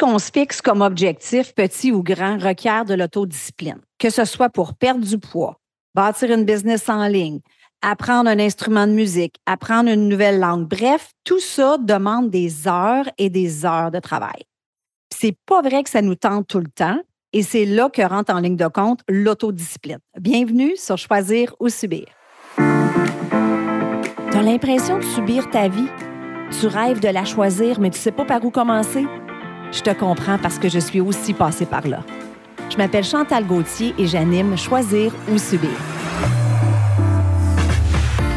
qu'on se fixe comme objectif, petit ou grand, requiert de l'autodiscipline, que ce soit pour perdre du poids, bâtir une business en ligne, apprendre un instrument de musique, apprendre une nouvelle langue. Bref, tout ça demande des heures et des heures de travail. C'est pas vrai que ça nous tente tout le temps et c'est là que rentre en ligne de compte l'autodiscipline. Bienvenue sur Choisir ou Subir. Tu as l'impression de subir ta vie? Tu rêves de la choisir, mais tu sais pas par où commencer? Je te comprends parce que je suis aussi passée par là. Je m'appelle Chantal Gauthier et j'anime Choisir ou Subir.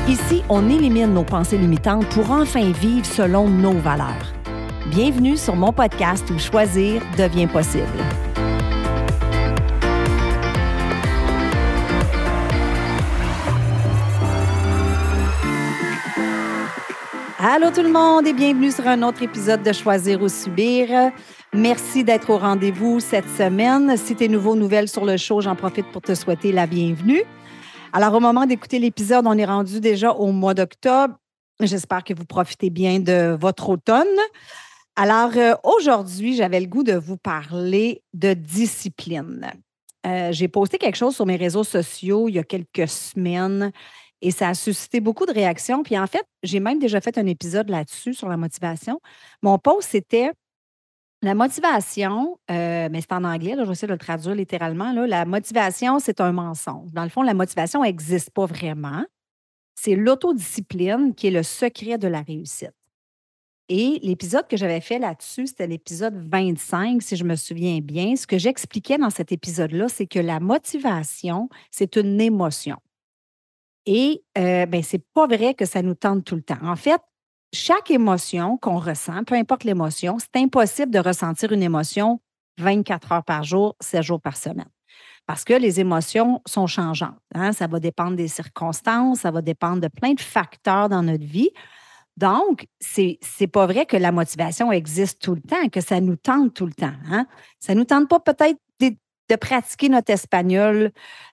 Ici, on élimine nos pensées limitantes pour enfin vivre selon nos valeurs. Bienvenue sur mon podcast où choisir devient possible. Allô tout le monde et bienvenue sur un autre épisode de Choisir ou Subir. Merci d'être au rendez-vous cette semaine. Si tu es nouveau, nouvelle sur le show, j'en profite pour te souhaiter la bienvenue. Alors, au moment d'écouter l'épisode, on est rendu déjà au mois d'octobre. J'espère que vous profitez bien de votre automne. Alors, euh, aujourd'hui, j'avais le goût de vous parler de discipline. Euh, j'ai posté quelque chose sur mes réseaux sociaux il y a quelques semaines et ça a suscité beaucoup de réactions. Puis en fait, j'ai même déjà fait un épisode là-dessus sur la motivation. Mon post, c'était la motivation, euh, mais c'est en anglais, là, je vais essayer de le traduire littéralement. Là, la motivation, c'est un mensonge. Dans le fond, la motivation n'existe pas vraiment. C'est l'autodiscipline qui est le secret de la réussite. Et l'épisode que j'avais fait là-dessus, c'était l'épisode 25, si je me souviens bien. Ce que j'expliquais dans cet épisode-là, c'est que la motivation, c'est une émotion. Et euh, ben, c'est pas vrai que ça nous tente tout le temps. En fait, chaque émotion qu'on ressent, peu importe l'émotion, c'est impossible de ressentir une émotion 24 heures par jour, 7 jours par semaine. Parce que les émotions sont changeantes. Hein. Ça va dépendre des circonstances, ça va dépendre de plein de facteurs dans notre vie. Donc, c'est n'est pas vrai que la motivation existe tout le temps, que ça nous tente tout le temps. Hein? Ça ne nous tente pas peut-être de pratiquer notre espagnol,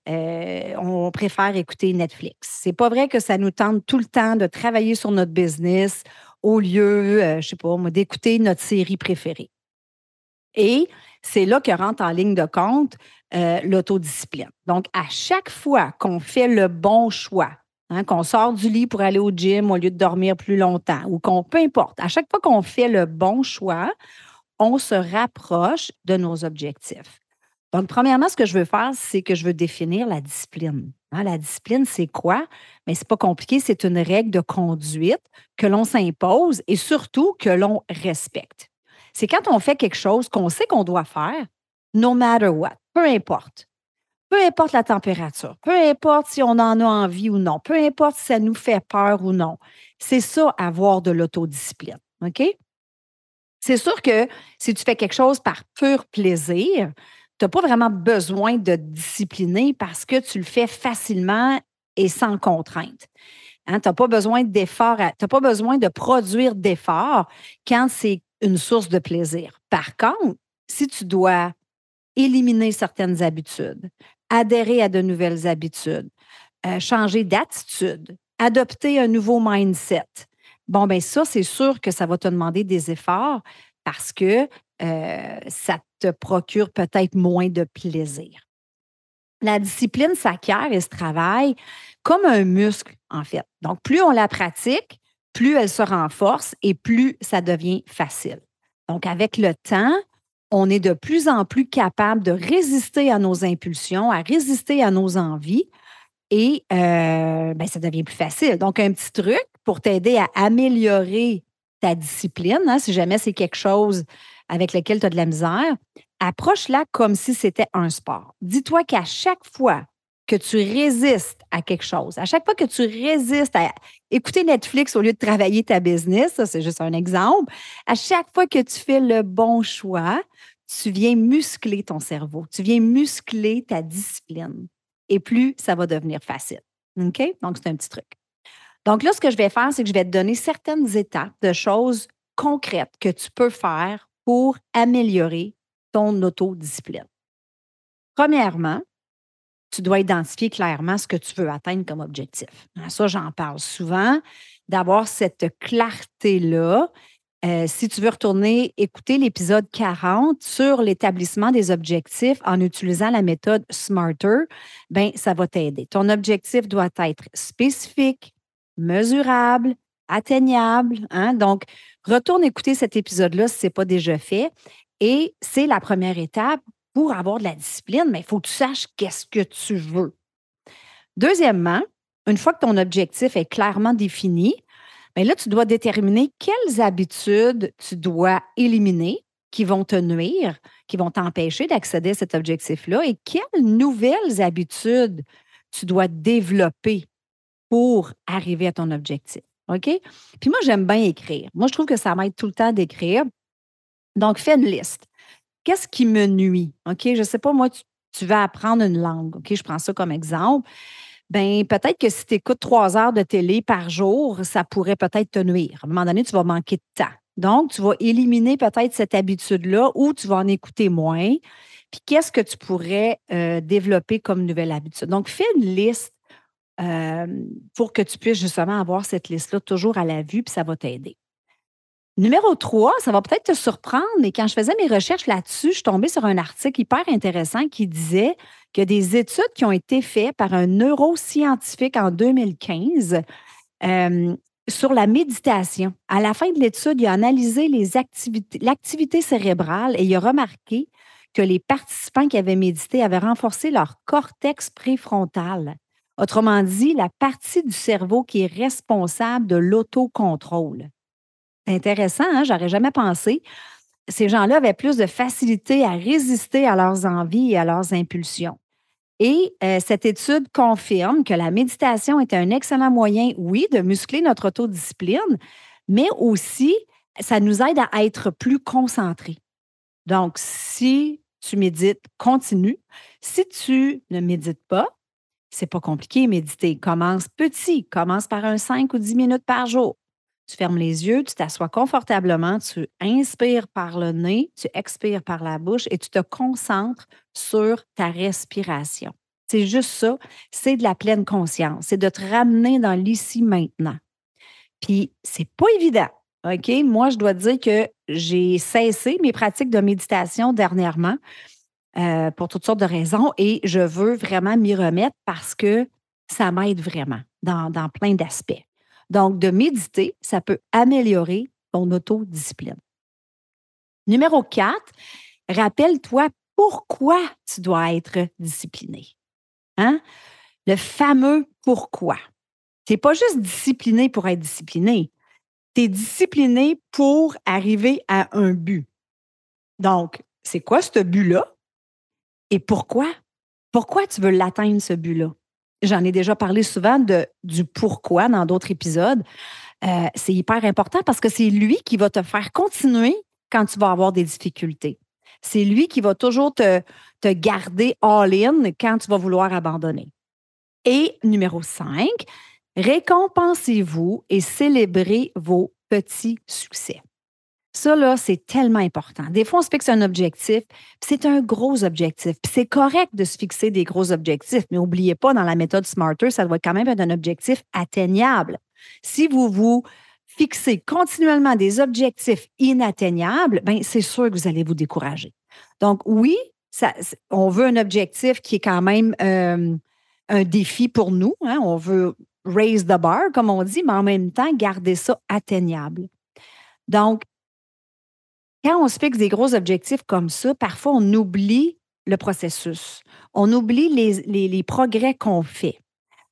euh, on préfère écouter Netflix. C'est pas vrai que ça nous tente tout le temps de travailler sur notre business au lieu, euh, je sais pas, d'écouter notre série préférée. Et c'est là que rentre en ligne de compte euh, l'autodiscipline. Donc, à chaque fois qu'on fait le bon choix, hein, qu'on sort du lit pour aller au gym au lieu de dormir plus longtemps, ou qu'on, peu importe, à chaque fois qu'on fait le bon choix, on se rapproche de nos objectifs. Donc, premièrement, ce que je veux faire, c'est que je veux définir la discipline. Hein, la discipline, c'est quoi? Mais c'est pas compliqué, c'est une règle de conduite que l'on s'impose et surtout que l'on respecte. C'est quand on fait quelque chose qu'on sait qu'on doit faire, no matter what, peu importe. Peu importe la température, peu importe si on en a envie ou non, peu importe si ça nous fait peur ou non. C'est ça, avoir de l'autodiscipline. OK? C'est sûr que si tu fais quelque chose par pur plaisir, tu n'as pas vraiment besoin de discipliner parce que tu le fais facilement et sans contrainte. Hein, tu n'as pas besoin d'effort, tu n'as pas besoin de produire d'efforts quand c'est une source de plaisir. Par contre, si tu dois éliminer certaines habitudes, adhérer à de nouvelles habitudes, euh, changer d'attitude, adopter un nouveau mindset, bon, bien ça, c'est sûr que ça va te demander des efforts parce que euh, ça te procure peut-être moins de plaisir. La discipline s'acquiert et se travaille comme un muscle, en fait. Donc, plus on la pratique, plus elle se renforce et plus ça devient facile. Donc, avec le temps, on est de plus en plus capable de résister à nos impulsions, à résister à nos envies et euh, ben, ça devient plus facile. Donc, un petit truc pour t'aider à améliorer ta discipline, hein, si jamais c'est quelque chose avec lequel tu as de la misère, approche-la comme si c'était un sport. Dis-toi qu'à chaque fois que tu résistes à quelque chose, à chaque fois que tu résistes à écouter Netflix au lieu de travailler ta business, ça c'est juste un exemple, à chaque fois que tu fais le bon choix, tu viens muscler ton cerveau, tu viens muscler ta discipline. Et plus ça va devenir facile. OK? Donc, c'est un petit truc. Donc là, ce que je vais faire, c'est que je vais te donner certaines étapes de choses concrètes que tu peux faire pour améliorer ton autodiscipline? Premièrement, tu dois identifier clairement ce que tu veux atteindre comme objectif. Ça, j'en parle souvent, d'avoir cette clarté-là Euh, si tu veux retourner écouter l'épisode 40 sur l'établissement des objectifs en utilisant la méthode SMARTER, ben ça va t'aider. Ton objectif doit être spécifique, mesurable, atteignable. Hein? Donc, retourne écouter cet épisode-là si ce n'est pas déjà fait. Et c'est la première étape pour avoir de la discipline, mais il faut que tu saches qu'est-ce que tu veux. Deuxièmement, une fois que ton objectif est clairement défini, bien là, tu dois déterminer quelles habitudes tu dois éliminer qui vont te nuire, qui vont t'empêcher d'accéder à cet objectif-là et quelles nouvelles habitudes tu dois développer pour arriver à ton objectif. OK? Puis moi, j'aime bien écrire. Moi, je trouve que ça m'aide tout le temps d'écrire. Donc, fais une liste. Qu'est-ce qui me nuit? OK? Je ne sais pas, moi, tu, vas apprendre une langue. OK? Je prends ça comme exemple ben peut-être que si tu écoutes trois heures de télé par jour, ça pourrait peut-être te nuire. À un moment donné, tu vas manquer de temps. Donc, tu vas éliminer peut-être cette habitude-là ou tu vas en écouter moins. Puis, qu'est-ce que tu pourrais euh, développer comme nouvelle habitude? Donc, fais une liste euh, pour que tu puisses justement avoir cette liste-là toujours à la vue, puis ça va t'aider. Numéro 3, ça va peut-être te surprendre, mais quand je faisais mes recherches là-dessus, je suis tombée sur un article hyper intéressant qui disait que des études qui ont été faites par un neuroscientifique en 2015 euh, sur la méditation. À la fin de l'étude, il a analysé l'activité cérébrale et il a remarqué que les participants qui avaient médité avaient renforcé leur cortex préfrontal. Autrement dit, la partie du cerveau qui est responsable de l'autocontrôle intéressant, hein? j'aurais jamais pensé. Ces gens-là avaient plus de facilité à résister à leurs envies et à leurs impulsions. Et euh, cette étude confirme que la méditation est un excellent moyen, oui, de muscler notre autodiscipline, mais aussi, ça nous aide à être plus concentrés. Donc, si tu médites, continue. Si tu ne médites pas, c'est pas compliqué, méditer. Commence petit, commence par un 5 ou 10 minutes par jour tu fermes les yeux, tu t'assois confortablement, tu inspires par le nez, tu expires par la bouche et tu te concentres sur ta respiration. C'est juste ça, c'est de la pleine conscience, c'est de te ramener dans l'ici maintenant. Puis c'est pas évident. OK? Moi, je dois dire que j'ai cessé mes pratiques de méditation dernièrement euh, pour toutes sortes de raisons et je veux vraiment m'y remettre parce que ça m'aide vraiment dans, plein d'aspects. Donc, de méditer, ça peut améliorer ton autodiscipline. Numéro 4, rappelle-toi pourquoi tu dois être discipliné. Hein? Le fameux pourquoi. Tu n'es pas juste discipliné pour être discipliné. Tu es discipliné pour arriver à un but. Donc, c'est quoi ce but-là? Et pourquoi? Pourquoi tu veux l'atteindre, ce but-là? j'en ai déjà parlé souvent du pourquoi dans d'autres épisodes. Euh, c'est hyper important parce que c'est lui qui va te faire continuer quand tu vas avoir des difficultés. C'est lui qui va toujours te, te garder all-in quand tu vas vouloir abandonner. Et numéro 5, récompensez-vous et célébrez vos petits succès. Ça, là, c'est tellement important. Des fois, on se fixe un objectif, c'est un gros objectif. c'est correct de se fixer des gros objectifs, mais n'oubliez pas, dans la méthode Smarter, ça doit quand même être un objectif atteignable. Si vous vous fixez continuellement des objectifs inatteignables, ben c'est sûr que vous allez vous décourager. Donc, oui, on veut un objectif qui est quand même euh, un défi pour nous. Hein. On veut raise the bar, comme on dit, mais en même temps, garder ça atteignable. Donc, quand on se fixe des gros objectifs comme ça, parfois on oublie le processus. On oublie les, progrès qu'on fait.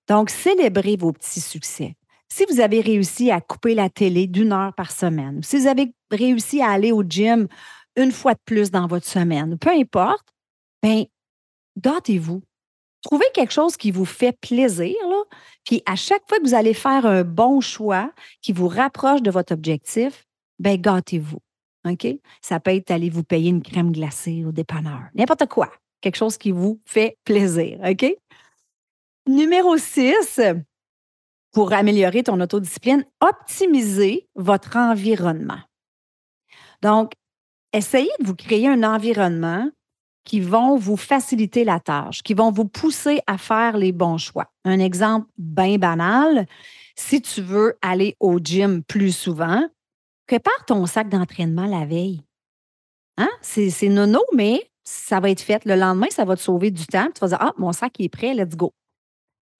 Donc, célébrez vos petits succès. Si vous avez réussi à couper la télé d'une heure par semaine, si vous avez réussi à aller au gym une fois de plus dans votre semaine, peu importe, bien, gâtez-vous. Trouvez quelque chose qui vous fait plaisir, puis à chaque fois que vous allez faire un bon choix qui vous rapproche de votre objectif, bien, gâtez-vous. OK? Ça peut être aller vous payer une crème glacée au dépanneur. N'importe quoi. Quelque chose qui vous fait plaisir. OK? Numéro 6, pour améliorer ton autodiscipline, optimisez votre environnement. Donc, essayez de vous créer un environnement qui vont vous faciliter la tâche, qui vont vous pousser à faire les bons choix. Un exemple bien banal, si tu veux aller au gym plus souvent, prépare ton sac d'entraînement la veille. Hein? C'est nono, mais ça va être fait. Le lendemain, ça va te sauver du temps. Tu vas dire, ah, mon sac est prêt, let's go.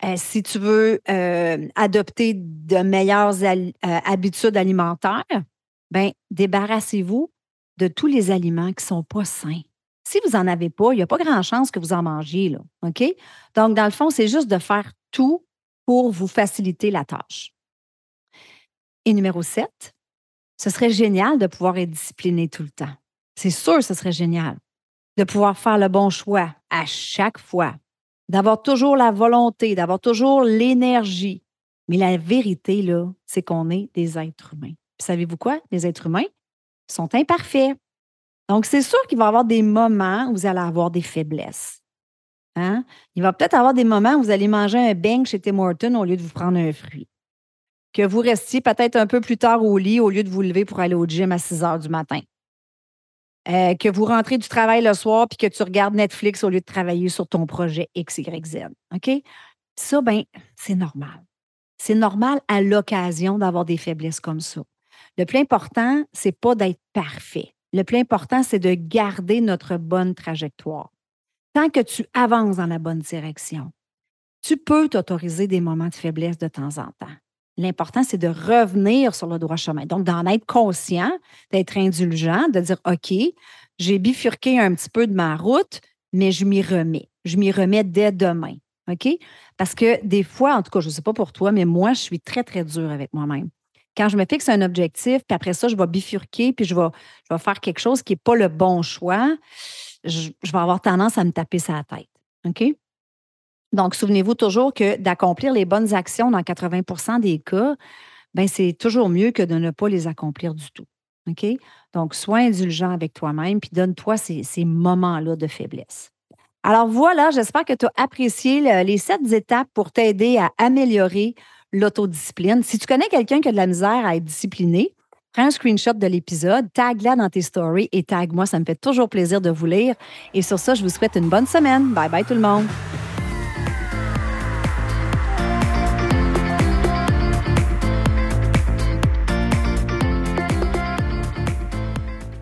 Euh, si tu veux euh, adopter de meilleures euh, habitudes alimentaires, ben débarrassez-vous de tous les aliments qui ne sont pas sains. Si vous n'en avez pas, il n'y a pas grand chance que vous en mangiez. Là? Donc, dans le fond, c'est juste de faire tout pour vous faciliter la tâche. Et numéro 7, ce serait génial de pouvoir être discipliné tout le temps. C'est sûr, ce serait génial de pouvoir faire le bon choix à chaque fois, d'avoir toujours la volonté, d'avoir toujours l'énergie. Mais la vérité, là, c'est qu'on est des êtres humains. savez-vous quoi? Les êtres humains sont imparfaits. Donc, c'est sûr qu'il va y avoir des moments où vous allez avoir des faiblesses. Hein? Il va peut-être avoir des moments où vous allez manger un bang chez Tim Hortons au lieu de vous prendre un fruit. Que vous restiez peut-être un peu plus tard au lit au lieu de vous lever pour aller au gym à 6 heures du matin. Euh, que vous rentrez du travail le soir puis que tu regardes Netflix au lieu de travailler sur ton projet XYZ. OK? Ça, ben, c'est normal. C'est normal à l'occasion d'avoir des faiblesses comme ça. Le plus important, c'est pas d'être parfait. Le plus important, c'est de garder notre bonne trajectoire. Tant que tu avances dans la bonne direction, tu peux t'autoriser des moments de faiblesse de temps en temps. L'important, c'est de revenir sur le droit chemin. Donc, d'en être conscient, d'être indulgent, de dire OK, j'ai bifurqué un petit peu de ma route, mais je m'y remets. Je m'y remets dès demain. OK? Parce que des fois, en tout cas, je ne sais pas pour toi, mais moi, je suis très, très dure avec moi-même. Quand je me fixe un objectif, puis après ça, je vais bifurquer, puis je vais, faire quelque chose qui n'est pas le bon choix, je, je vais avoir tendance à me taper sa tête. OK? Donc, souvenez-vous toujours que d'accomplir les bonnes actions dans 80% des cas, ben, c'est toujours mieux que de ne pas les accomplir du tout. OK? Donc, sois indulgent avec toi-même, puis donne-toi ces, moments-là de faiblesse. Alors voilà, j'espère que tu as apprécié les sept étapes pour t'aider à améliorer l'autodiscipline. Si tu connais quelqu'un qui a de la misère à être discipliné, prends un screenshot de l'épisode, tag-la dans tes stories et tag-moi. Ça me fait toujours plaisir de vous lire. Et sur ça, je vous souhaite une bonne semaine. Bye bye tout le monde.